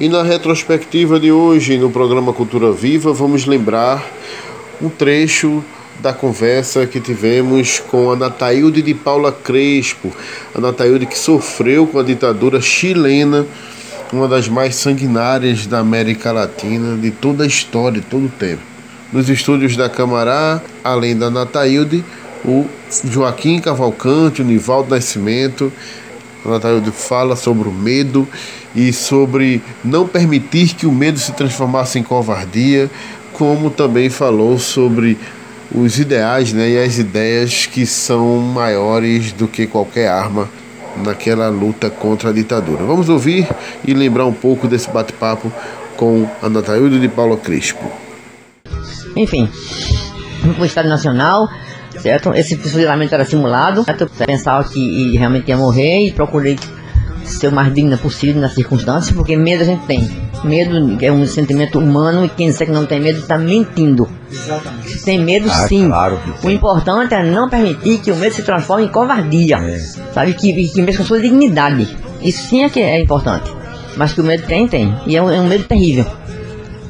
E na retrospectiva de hoje, no programa Cultura Viva, vamos lembrar um trecho da conversa que tivemos com a Nataílde de Paula Crespo, a Nataílde que sofreu com a ditadura chilena, uma das mais sanguinárias da América Latina, de toda a história, de todo o tempo. Nos estúdios da Camará, além da Nataílde, o Joaquim Cavalcante, o Nivaldo Nascimento. A Nataílde fala sobre o medo e sobre não permitir que o medo se transformasse em covardia, como também falou sobre os ideais né, e as ideias que são maiores do que qualquer arma naquela luta contra a ditadura. Vamos ouvir e lembrar um pouco desse bate-papo com a Nataílde de Paula Crespo. Enfim, no Estado Nacional, certo? Esse fuzilamento era simulado, certo? Eu pensava que realmente ia morrer e procurei ser o mais digna possível nas circunstâncias, porque medo a gente tem. Medo é um sentimento humano e quem disser que não tem medo está mentindo. Exatamente. Tem medo Ah, sim. claro o tem. importante é não permitir que o medo se transforme em covardia. É. Sabe? Que, que mexa com sua dignidade. Isso sim é que é importante. Mas que o medo tem, tem. E é um, é um medo terrível.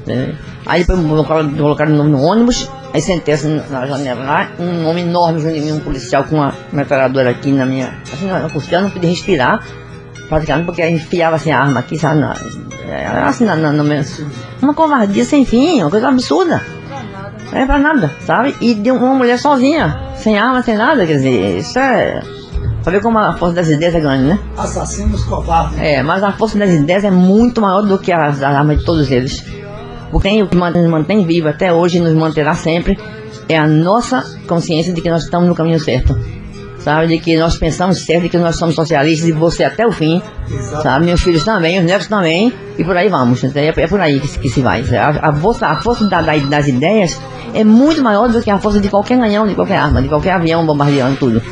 né? Aí depois colocaram, colocaram o nome no ônibus, aí sentei assim na janela lá, um homem enorme junto de mim, um policial com uma metralhadora aqui na minha. Assim, na costela, não podia respirar, praticamente, porque enfiava assim a arma aqui, sabe? Na, assim, na, na, no meu- uma covardia sem fim, uma coisa absurda. É pra nada, sabe? E de uma mulher sozinha, sem arma, sem nada, quer dizer, isso é. Pra ver como a força das ideias é grande, né? Assassinos covardes. É, mas a força das ideias é muito maior do que as, as armas de todos eles. O que nos mantém vivo até hoje e nos manterá sempre é a nossa consciência de que nós estamos no caminho certo. Sabe? De que nós pensamos certo, de que nós somos socialistas e você até o fim. Sabe? Meus filhos também, os netos também, e por aí vamos. Então, É, é por aí que, se- que se vai. A, a força, a força da- da- das ideias é muito maior do que a força de qualquer canhão, de qualquer arma, de qualquer avião bombardeando tudo.